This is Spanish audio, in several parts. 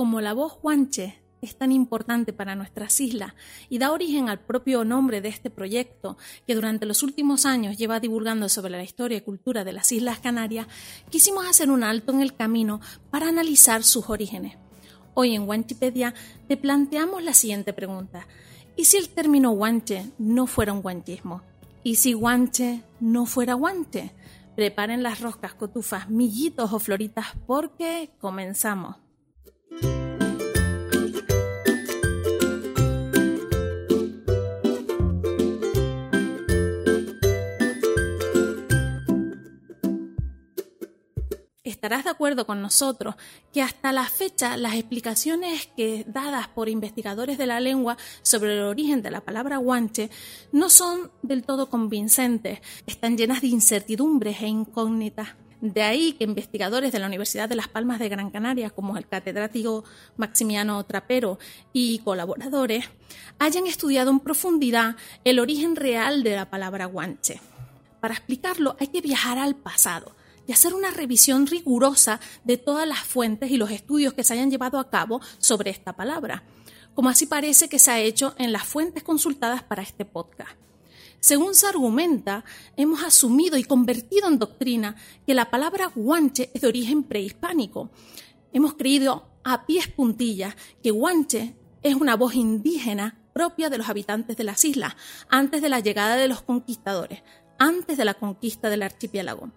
como la voz guanche es tan importante para nuestras islas y da origen al propio nombre de este proyecto que durante los últimos años lleva divulgando sobre la historia y cultura de las Islas Canarias, quisimos hacer un alto en el camino para analizar sus orígenes. Hoy en Wanchipedia te planteamos la siguiente pregunta. ¿Y si el término guanche no fuera un guanchismo? ¿Y si guanche no fuera guanche? Preparen las roscas, cotufas, millitos o floritas porque comenzamos. Estarás de acuerdo con nosotros que hasta la fecha las explicaciones que dadas por investigadores de la lengua sobre el origen de la palabra guanche no son del todo convincentes, están llenas de incertidumbres e incógnitas. De ahí que investigadores de la Universidad de Las Palmas de Gran Canaria, como el catedrático Maximiano Trapero y colaboradores, hayan estudiado en profundidad el origen real de la palabra guanche. Para explicarlo hay que viajar al pasado, y hacer una revisión rigurosa de todas las fuentes y los estudios que se hayan llevado a cabo sobre esta palabra, como así parece que se ha hecho en las fuentes consultadas para este podcast. Según se argumenta, hemos asumido y convertido en doctrina que la palabra guanche es de origen prehispánico. Hemos creído a pies puntillas que guanche es una voz indígena propia de los habitantes de las islas, antes de la llegada de los conquistadores, antes de la conquista del archipiélago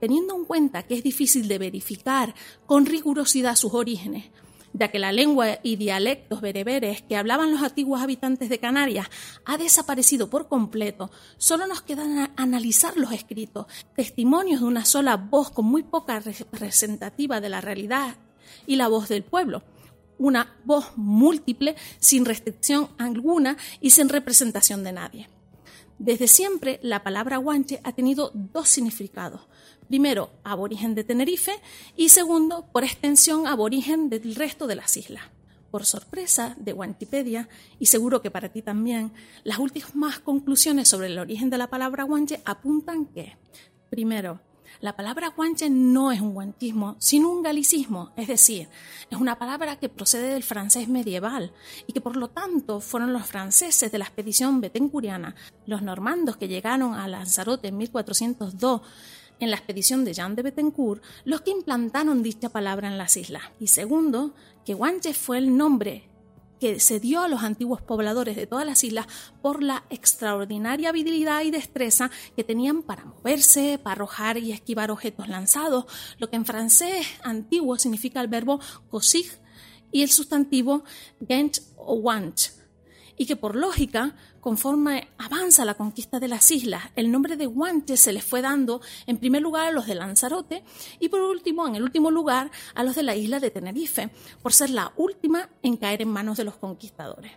teniendo en cuenta que es difícil de verificar con rigurosidad sus orígenes, ya que la lengua y dialectos bereberes que hablaban los antiguos habitantes de Canarias ha desaparecido por completo, solo nos queda analizar los escritos, testimonios de una sola voz con muy poca representativa de la realidad y la voz del pueblo, una voz múltiple, sin restricción alguna y sin representación de nadie. Desde siempre, la palabra guanche ha tenido dos significados. Primero, aborigen de Tenerife y segundo, por extensión, aborigen del resto de las islas. Por sorpresa de Wantipedia, y seguro que para ti también, las últimas conclusiones sobre el origen de la palabra guanche apuntan que, primero, la palabra guanche no es un guantismo, sino un galicismo, es decir, es una palabra que procede del francés medieval y que por lo tanto fueron los franceses de la expedición betencuriana, los normandos que llegaron a Lanzarote en 1402 en la expedición de Jean de Betancourt los que implantaron dicha palabra en las islas. Y segundo, que guanche fue el nombre que se dio a los antiguos pobladores de todas las islas por la extraordinaria habilidad y destreza que tenían para moverse, para arrojar y esquivar objetos lanzados, lo que en francés antiguo significa el verbo cosig y el sustantivo gent o wanch, y que por lógica conforme avanza la conquista de las islas, el nombre de Guanche se les fue dando en primer lugar a los de Lanzarote y por último, en el último lugar, a los de la isla de Tenerife, por ser la última en caer en manos de los conquistadores.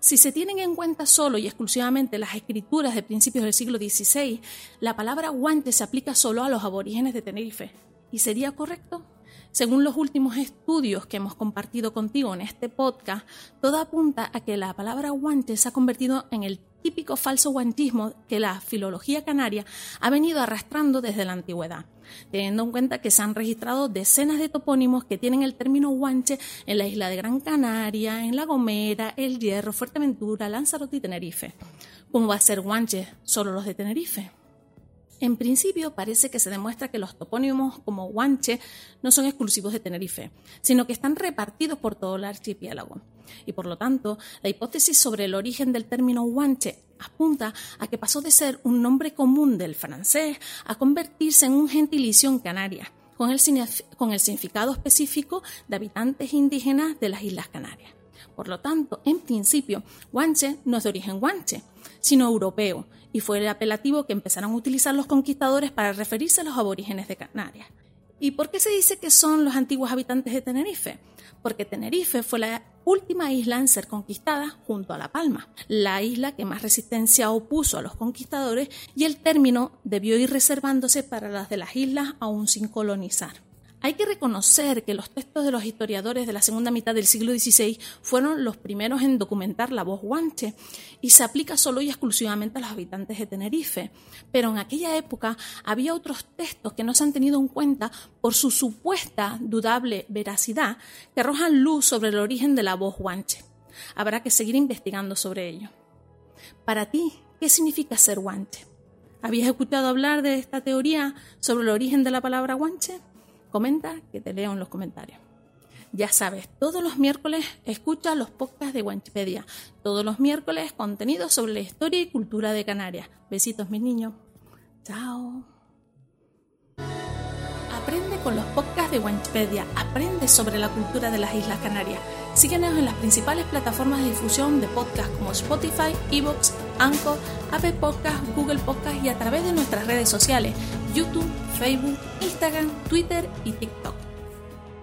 Si se tienen en cuenta solo y exclusivamente las escrituras de principios del siglo XVI, la palabra guante se aplica solo a los aborígenes de Tenerife. ¿Y sería correcto? Según los últimos estudios que hemos compartido contigo en este podcast, todo apunta a que la palabra guante se ha convertido en el típico falso guantismo que la filología canaria ha venido arrastrando desde la antigüedad, teniendo en cuenta que se han registrado decenas de topónimos que tienen el término guanche en la isla de Gran Canaria, en La Gomera, El Hierro, Fuerteventura, Lanzarote y Tenerife. ¿Cómo va a ser guanche solo los de Tenerife? En principio parece que se demuestra que los topónimos como Guanche no son exclusivos de Tenerife, sino que están repartidos por todo el archipiélago. Y por lo tanto, la hipótesis sobre el origen del término Guanche apunta a que pasó de ser un nombre común del francés a convertirse en un gentilicio en Canarias, con el, con el significado específico de habitantes indígenas de las Islas Canarias. Por lo tanto, en principio, guanche no es de origen guanche, sino europeo, y fue el apelativo que empezaron a utilizar los conquistadores para referirse a los aborígenes de Canarias. ¿Y por qué se dice que son los antiguos habitantes de Tenerife? Porque Tenerife fue la última isla en ser conquistada junto a La Palma, la isla que más resistencia opuso a los conquistadores y el término debió ir reservándose para las de las islas aún sin colonizar. Hay que reconocer que los textos de los historiadores de la segunda mitad del siglo XVI fueron los primeros en documentar la voz guanche y se aplica solo y exclusivamente a los habitantes de Tenerife. Pero en aquella época había otros textos que no se han tenido en cuenta por su supuesta dudable veracidad que arrojan luz sobre el origen de la voz guanche. Habrá que seguir investigando sobre ello. Para ti, ¿qué significa ser guanche? ¿Habías escuchado hablar de esta teoría sobre el origen de la palabra guanche? Comenta que te leo en los comentarios. Ya sabes, todos los miércoles escucha los podcasts de Wanchipedia. Todos los miércoles contenido sobre la historia y cultura de Canarias. Besitos, mis niños. Chao. Aprende con los podcasts de Wanchipedia. Aprende sobre la cultura de las Islas Canarias. Síguenos en las principales plataformas de difusión de podcasts como Spotify, Evox, Anchor, Apple Podcasts, Google Podcasts y a través de nuestras redes sociales, YouTube, Facebook, Instagram, Twitter y TikTok.